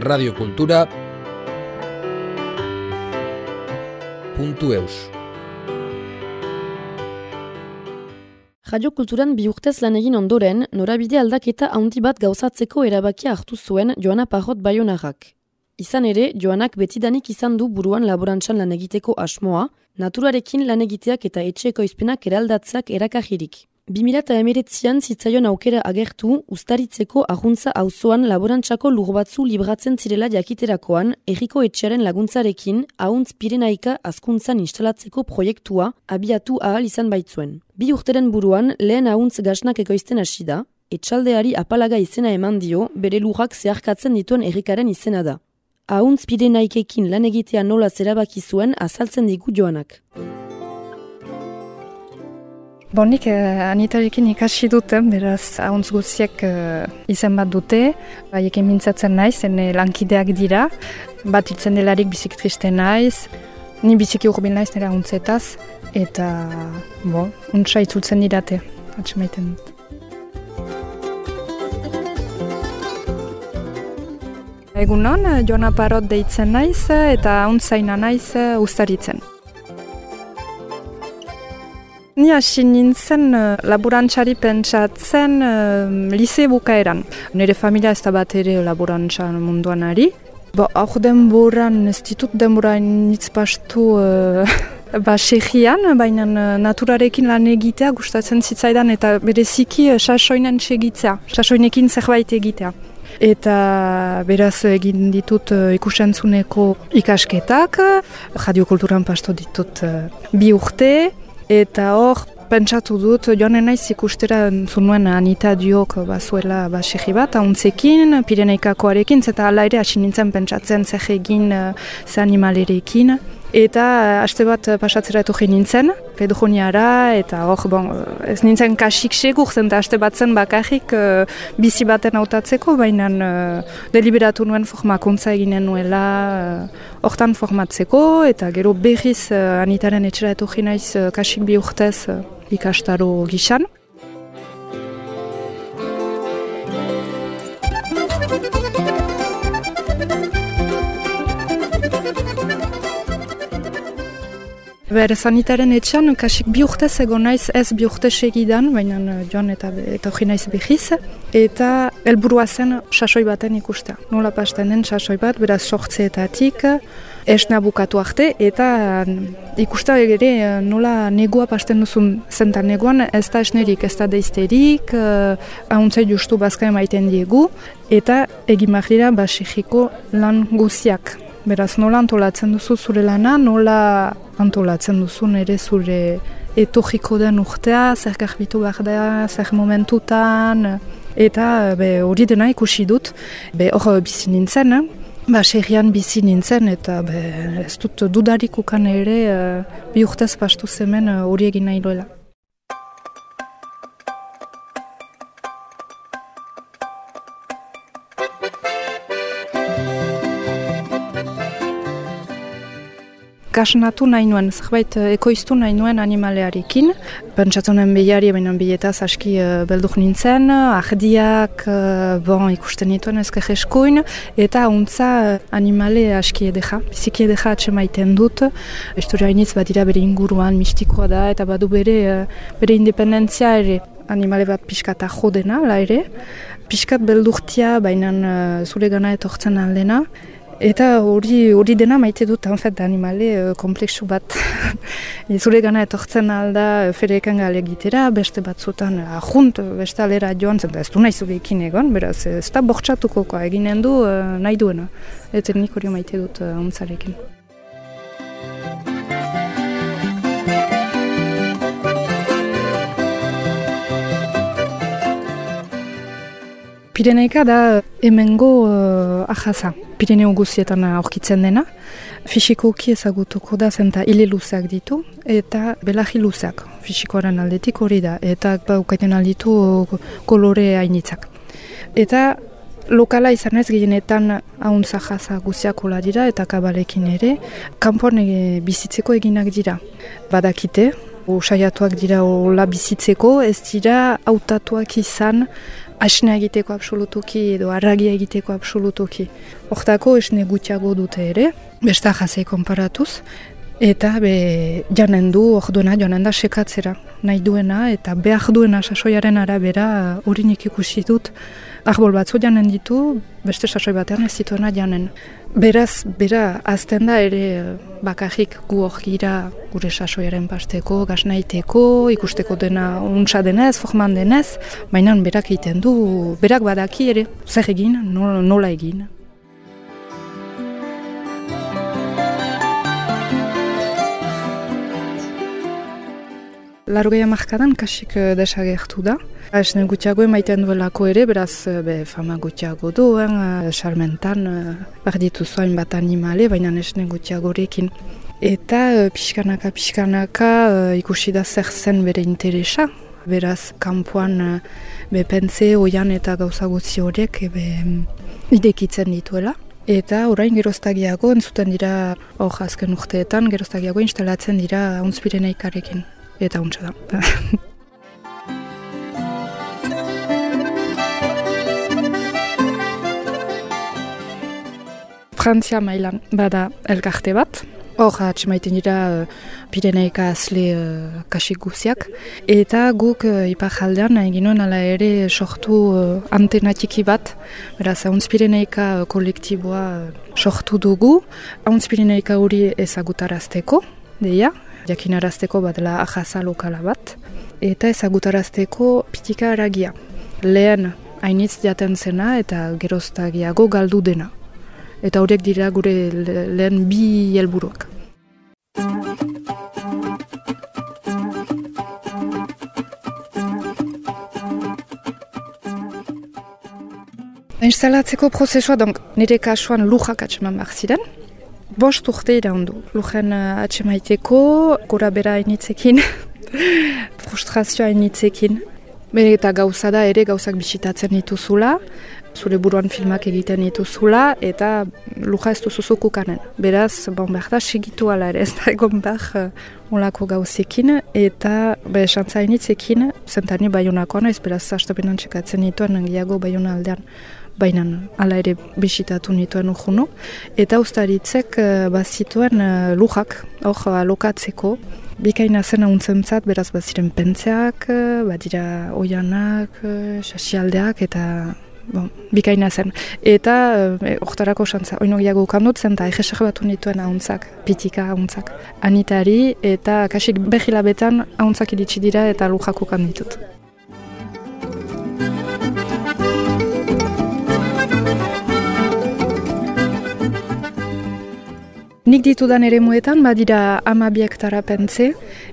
radiokultura eus. Radio Kulturan bi urtez lan egin ondoren, norabide aldaketa handi bat gauzatzeko erabakia hartu zuen Joana Parrot Bayonarrak. Izan ere, Joanak betidanik izan du buruan laborantzan lan egiteko asmoa, naturarekin lan egiteak eta etxeko izpenak eraldatzak erakajirik. 2008an zitzaion aukera agertu, ustaritzeko ahuntza auzoan laborantzako lur batzu libratzen zirela jakiterakoan, erriko etxearen laguntzarekin, ahuntz pirenaika azkuntzan instalatzeko proiektua abiatu ahal izan baitzuen. Bi urteren buruan, lehen ahuntz gasnak ekoizten hasi da, etxaldeari apalaga izena eman dio, bere lurrak zeharkatzen dituen errikaren izena da. Ahuntz pirenaikekin lan egitea nola zerabaki zuen azaltzen digu joanak. Bonik, eh, anitarekin ikasi duten, beraz, hauntz guziek eh, izan bat dute, haiekin mintzatzen naiz, ene lankideak dira, bat itzen delarik bizik triste naiz, ni biziki urbil naiz nire hauntzetaz, eta, bo, untsa itzultzen dirate, atxemaiten dut. Egunon, Joana Parot deitzen naiz, eta hauntzaina naiz ustaritzen. Ni hasi nintzen uh, laborantxari pentsatzen uh, lise bukaeran. Nire familia ez da bat ere laborantxan munduan ari. Bo, aur denboran, ez ditut denbora nitz pastu uh, ba, baina uh, naturarekin lan egitea gustatzen zitzaidan eta bereziki sasoinen segitzea, sasoinekin zerbait egitea. Eta beraz egin ditut uh, ikusentzuneko ikasketak, radiokulturan pasto ditut bi urte, Eta hor, pentsatu dut, joan naiz ikustera zunuen anita diok bazuela basegi bat, hauntzekin, pireneikakoarekin, eta ala ere hasi nintzen pentsatzen zer egin uh, ze animalerekin. Eta uh, aste bat pasatzera eto nintzen, pedroniara, eta hor, bon, ez nintzen kasik segur zen, eta aste bat zen bakarrik uh, bizi baten hautatzeko, baina uh, deliberatu nuen formakuntza eginen nuela uh, hortan formatzeko, eta gero berriz uh, anitaren etxera eto naiz uh, kasik bi urtez uh, ikastaro gixan. Ber, sanitaren etxan, kasik bi urtez egon naiz ez bi urte segidan, baina eh, joan eta, eta hori naiz behiz. Eta helburua zen sasoi baten ikustea. Nola pasten den sasoi bat, beraz sortzeetatik, esna bukatu arte, eta mm, ikusta ere eh, nola negua pasten duzun zentan neguan, ez da esnerik, ez da deizterik, ahuntzai justu bazka emaiten diegu, eta egin dira basixiko lan guziak. Beraz, nola antolatzen duzu zure lana, nola antolatzen duzu ere zure etorriko den urtea, zer garbitu behar da, zer momentutan, eta hori dena ikusi dut, be hor bizi nintzen, eh? ba serian bizi nintzen, eta be, ez dut dudarik ukan ere uh, bi urtez pastu zemen eh, hori uh, egin nahi duela. Kasnatu nahi nuen, zerbait eh, ekoiztu nahi nuen animalearekin. Pentsatunen behiari, baina biletaz aski uh, beldur nintzen, ahdiak, uh, bon, ikusten nituen ezker eskuin, eta untza animale aski edeka, biziki edeka atxemaiten dut. Historia iniz badira bere inguruan, mistikoa da, eta badu bere, bere independentzia ere animale bat pixkata jodena, la ere. Piskat beldurtia, baina zure gana etortzen aldena. Eta hori hori dena maite dut anfet animale uh, kompleksu bat. Zure gana etortzen alda uh, ferekan gale egitera, beste batzutan ahunt, uh, beste alera joan zen, ez du nahi ekin egon, beraz ez da bortxatuko eginen du uh, nahi duena. Eta nik hori maite dut uh, ontzarekin. Pireneika da hemengo uh, ahaza, Pireneo guzietan aurkitzen dena. Fisikoki ezagutuko da zenta hile luzeak ditu eta belahi luzeak fisikoaren aldetik hori da. Eta baukaiten alditu kolore hainitzak. Eta lokala izan ez gehienetan hauntza jaza guziak dira eta kabalekin ere. Kanpoan e, bizitzeko eginak dira. Badakite, saiatuak dira hola bizitzeko, ez dira hautatuak izan asnea egiteko absolutuki edo arragia egiteko absolutuki. Hortako esne gutxiago dute ere, besta jazei konparatuz, eta be janen du orduena joanen da sekatzera nahi duena eta behar duena sasoiaren arabera hori nik ikusi dut arbol batzu janen ditu, beste sasoi batean ez dituena janen. Beraz, bera, azten da ere bakarrik gu gira gure sasoiaren pasteko, gaznaiteko, ikusteko dena untsa denez, forman denez, baina berak egiten du, berak badaki ere, zer egin, nola egin. Largoia markadan kasik uh, desagertu da. Esne gutxiago emaiten duelako ere, beraz eh, be, fama gutxiago duen, uh, salmentan barditu zoain bat animale, baina esne gutxiagorekin. Eta pixkanaka, pixkanaka ikusi da zer zen bere interesa. Beraz, kanpoan be, pense, oian eta gauza gutzi horiek be, idekitzen dituela. Eta orain geroztagiago entzuten dira, hor azken urteetan, geroztagiago instalatzen dira unzpireneikarekin eta untsa da. Frantzia mailan bada elkarte bat, hor atxemaiten dira uh, Pireneika azle uh, kasik guziak, eta guk uh, ipar jaldean nahi ginoen ala ere sortu uh, antenatiki bat, beraz, hauntz Pireneika kolektiboa uh, sortu dugu, hauntz Pireneika hori ezagutarazteko, deia, jakinarazteko bat dela ahaza lokala bat, eta ezagutarazteko pitika aragia. Lehen hainitz jaten zena eta geroztagiago galdu dena. Eta horiek dira gure lehen bi helburuak. Instalatzeko prozesua, donk, nire kasuan lujak atxeman behar ziren, bost urte iraundu. Lujen uh, atxemaiteko, gura bera hainitzekin, frustrazioa hainitzekin. Bere eta gauza da ere gauzak bisitatzen dituzula, zure buruan filmak egiten dituzula, eta luja ez duzuzuku kanen. Beraz, bon, behar da, segitu ala ere, ez da egon behar uh, olako gauzekin, eta be, xantza hainitzekin, zentani baionakoan, ez beraz, astapenan txekatzen dituen, nangiago baiona aldean baina hala ere bisitatu nituen urjuno. Eta ustaritzek uh, bazituen uh, lujak, hor alokatzeko, bikaina zen hauntzen beraz baziren pentzeak, uh, badira oianak, sasialdeak, eta bon, bikaina zen. Eta uh, oktarako xantza, oino giago ukandut zen, eta egesak batu nituen hauntzak, pitika hauntzak. Anitari, eta kasik behilabetan hauntzak iritsi dira eta lujak ukanditut. Nik ditudan ere muetan, badira amabi hektara pentze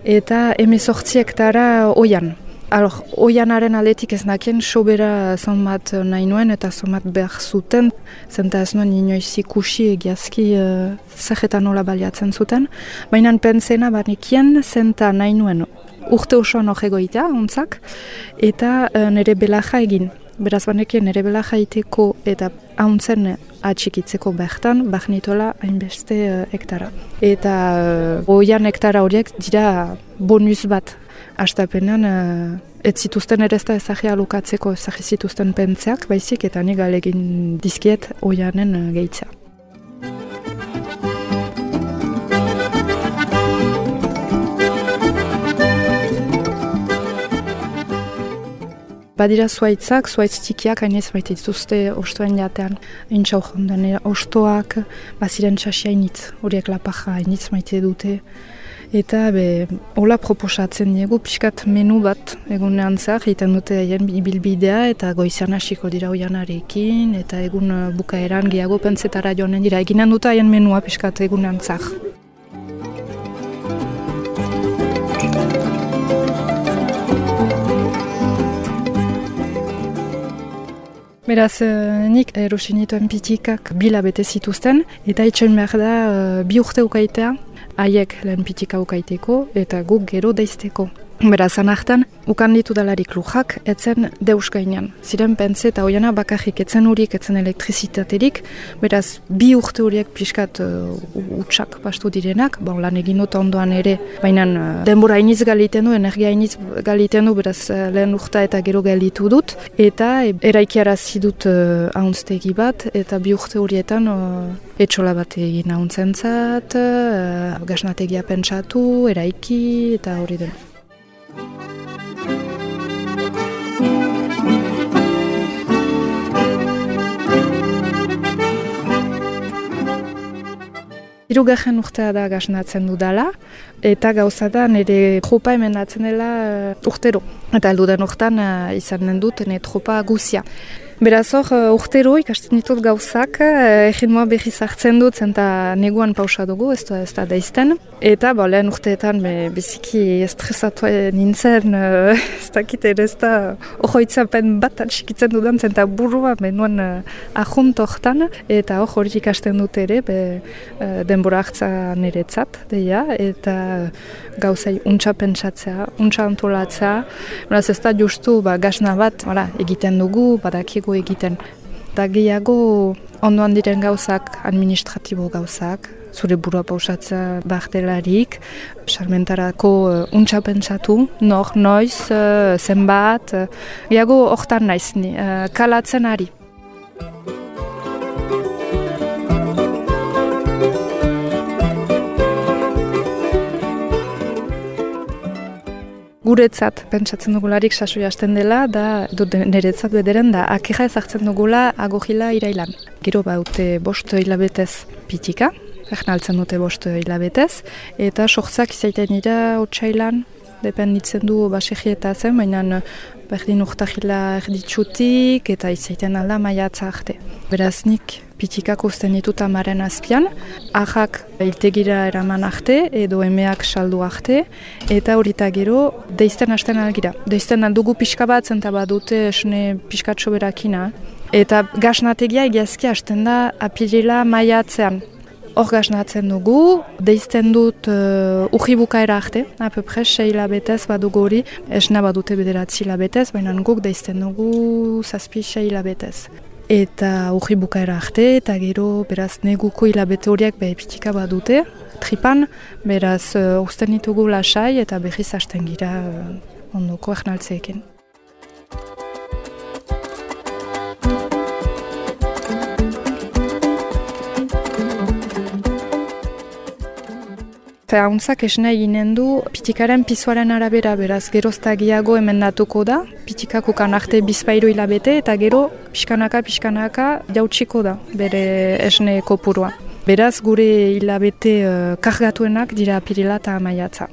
eta emezortzi hektara oian. Alor, oianaren aletik ez nakien sobera zonbat nahi nuen eta zonbat behar zuten, zenta ez nuen inoiz ikusi egiazki uh, zehetan nola baliatzen zuten. Baina pentsena banikien zenta nahi nuen urte osoan hor egoitea, ontzak, eta uh, nire belaja egin. Beraz banekien nire belaja iteko eta hauntzen atxikitzeko bertan, bahnitola hainbeste uh, hektara. Eta uh, oian hektara horiek dira bonus bat. Astapenean, uh, ez zituzten ere ez da ezagia lukatzeko ezagi zituzten pentseak, baizik eta nik alegin dizkiet oianen uh, gehitza. Badira zuaitzak, zuaitz txikiak, hainez baita dituzte ostoen jatean. Intxau jondan, ostoak, baziren txasia hainitz, horiek lapaja hainitz maite dute. Eta be, hola proposatzen diegu, pixkat menu bat egunean zah, egiten dute haien bilbidea eta goizan hasiko dira oianarekin, eta egun bukaeran gehiago pentsetara joanen dira. Eginen dute haien menua pixkat egunean zah. Beraz, uh, nik erosi nituen pitikak bila bete zituzten, eta itxen behar da uh, bi urte ukaitea, haiek lehen pitika ukaiteko, eta guk gero daizteko. Beraz, anartan, ukan ditu dalarik lujak, etzen deus gainean. Ziren pentsa eta hoiana bakarrik etzen horiek, etzen elektrizitaterik, beraz, bi urte horiek pixkat uh, utxak bastu direnak, bon, lan egin dut ondoan ere, baina uh, denbora iniz galiten du, energia iniz galiten du, beraz, uh, lehen urta eta gero galitu dut, eta e, eraikiara zidut uh, ahontztegi bat, eta bi urte horietan uh, etxola bat egin ahontzen uh, gasnategia pentsatu, eraiki, eta hori den. Irugarren urtea da gaznatzen dudala, eta gauza da nire tropa emendatzen dela uh, urtero. Eta aldudan urtean uh, izan dut nire tropa guzia. Beraz hor, uh, urtero ikasten ditut gauzak, egin moa behi zartzen dut, zenta neguan pausa dugu, ez da, ez da daizten. Eta ba, lehen urteetan be, biziki estresatu nintzen, uh, ez dakit ere ez da ohoitzapen bat atxikitzen dudan, zenta burua menuan uh, ahunt hortan, eta hor hori ikasten dut ere, be, denbora hartza niretzat, deia, eta gauzai untsa pentsatzea, untsa antolatzea, beraz ez da justu ba, gasna bat egiten dugu, badakigu egiten. Da gehiago ondoan diren gauzak, administratibo gauzak, zure burua pausatza bahtelarik, salmentarako uh, untsa pentsatu, nor, noiz, uh, zenbat, uh, gehiago hortan naiz, uh, kalatzen ari. Guretzat pentsatzen dugularik sasoi hasten dela, da du niretzat bederen da akeja ezartzen dugula agogila irailan. Gero baute bost hilabetez pitika, egnaltzen dute bost hilabetez, eta sohtzak izaiten dira otxailan, dependitzen du basegieta zen, baina berdin urtahila erditsutik eta izaiten alda maiatza arte. Beraz nik pitikak usten ditut amaren azpian, ahak iltegira eraman arte edo emeak saldu arte, eta horita gero deizten hasten algira. Deizten aldugu pixka bat zenta badute esne pixkatxo berakina. Eta gasnategia egiazki hasten da apirila maiatzean. Hor gaznatzen dugu, deizten dut uh, uji bukaera arte, apepre, sei labetez badugu hori, esna badute bederatzi labetez, baina guk deizten dugu zazpi sei labetez eta urri bukaera arte, eta gero beraz neguko hilabete horiek beha pitika badute, tripan, beraz uh, usten ditugu lasai eta behiz hasten gira uh, ondoko ernaltzeekin. Eta hauntzak esna eginen du pitikaren pizuaren arabera beraz geroztagiago emendatuko da. Pitikak ukan arte bizpairu hilabete eta gero pixkanaka pixkanaka jautsiko da bere esne kopurua. Beraz gure hilabete uh, kargatuenak dira pirila eta amaiatza.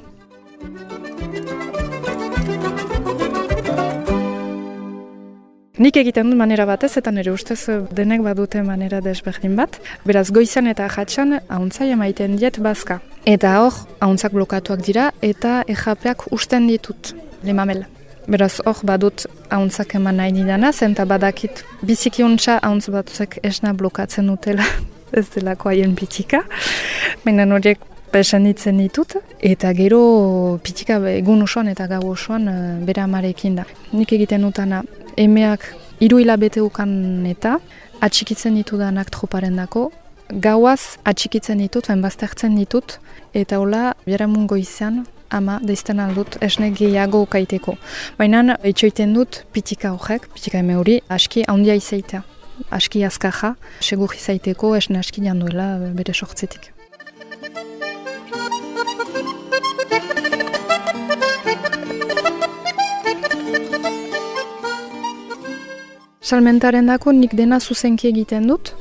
Nik egiten dut manera batez eta nire ustez eh, denek badute manera desberdin bat. Beraz goizan eta jatxan hauntzai emaiten diet bazka. Eta hor, hauntzak blokatuak dira eta ejapeak usten ditut, limamel. Beraz hor badut hauntzak eman nahi didana, zenta badakit biziki untsa hauntz batzuk esna blokatzen dutela ez delako haien pitika. Baina horiek pesan ditzen ditut, eta gero pitika egun osoan eta gau osoan uh, bere amarekin da. Nik egiten dutana emeak hiru hilabete ukan eta atxikitzen ditudanak troparen dako, gauaz atxikitzen ditut, baztertzen ditut, eta hola, bera mungo ama deizten aldut esne gehiago ukaiteko. Baina etxoiten dut pitika horrek, pitika eme hori, aski handia izaitea. Aski azkaja, segur izaiteko esne aski janduela bere sortzetik. Salmentaren dako nik dena zuzenki egiten dut.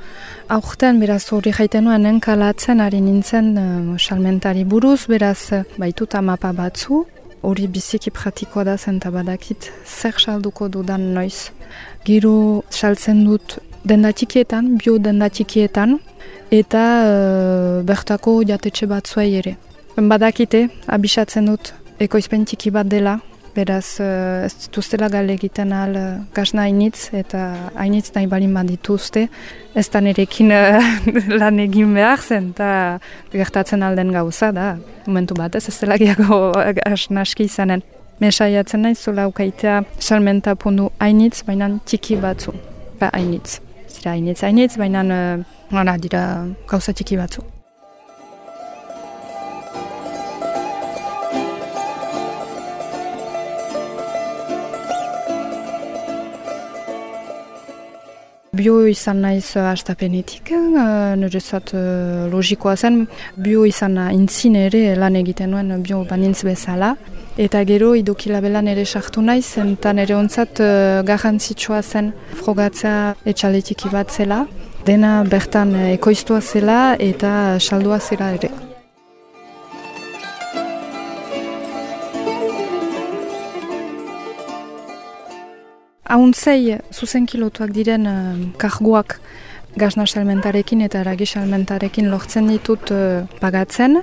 Aurten beraz hori jaiten nuen kalatzen ari nintzen uh, salmentari buruz, beraz baitut amapa batzu. Hori biziki pratikoa da zen badakit zer salduko dudan noiz. Giro saltzen dut dendatikietan, bio dendatikietan, eta uh, bertako jatetxe batzuei ere. Badakite, abisatzen dut ekoizpen txiki bat dela, Beraz, uh, ez dituztela gale egiten al uh, gasna hainitz eta hainitz nahi balin bat dituzte. Ez da nerekin uh, lan egin behar zen eta gertatzen alden gauza da. Momentu bat ez dela gehiago gasna aski izanen. Mesaiatzen nahi zola ukaitea salmenta pundu hainitz, baina txiki batzu. Ba, hainitz. Zira hainitz, hainitz, baina uh, dira gauza txiki batzu. Bio izan naiz uh, astapenetik, uh, nirezat uh, logikoa zen, bio izan intzin ere lan egiten nuen bio banintz bezala. Eta gero idokilabelan ere sartu naiz, eta nire ontzat garrantzitsua zen frogatzea etxaletik bat zela. Dena bertan ekoiztua zela eta saldua zela ere. Hauntzei zuzenki lotuak diren uh, karguak gazna salmentarekin eta eragi salmentarekin lortzen ditut uh, pagatzen.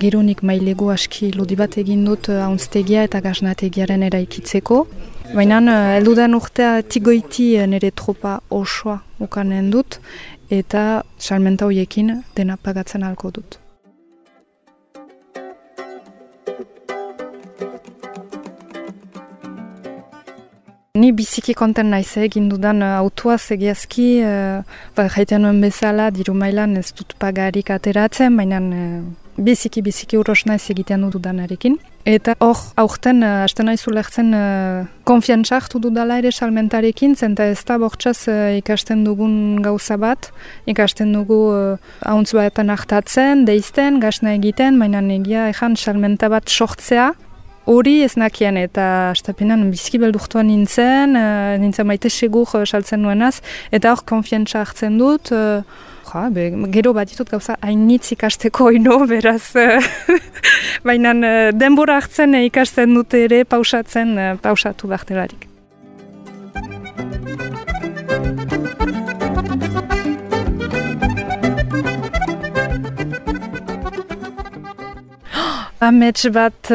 Geronik mailegu aski lodi bat egin dut uh, hauntztegia eta gaznategiaren eraikitzeko. Baina uh, eldudan urtea tigoiti uh, nire tropa osoa ukanen dut eta salmenta horiekin dena pagatzen alko dut. Ni biziki konten naiz eh, egin dudan uh, autua segiazki, uh, ba, jaitean nuen bezala, diru mailan ez dut pagarik ateratzen, baina uh, biziki biziki uros naiz egiten dudanarekin. Eta hor, aurten, uh, hasten nahi zulertzen, uh, konfiantza hartu dudala ere salmentarekin, zenta ez da bortxaz uh, ikasten dugun gauza bat, ikasten dugu uh, hauntz batean hartatzen, deizten, gasna egiten, baina negia ezan salmenta bat sortzea, Hori ez nakian eta astapenan bizki beldurtuan nintzen, uh, nintzen maite segur uh, saltzen nuenaz, eta hor konfiantza hartzen dut, uh, ja, be, gero bat ditut gauza hainitz ikasteko ino, beraz, uh, baina uh, denbora hartzen ikasten dute ere pausatzen, uh, pausatu bahterarik. Amets bat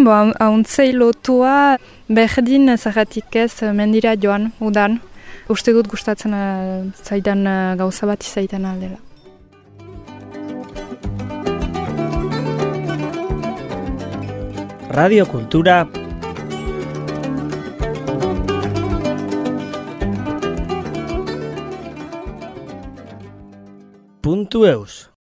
Bo, hauntzei lotua berdin zagatik ez mendira joan, udan. Uste dut gustatzen uh, zaidan uh, gauza bat izaiten aldela. Radio Kultura Puntu eus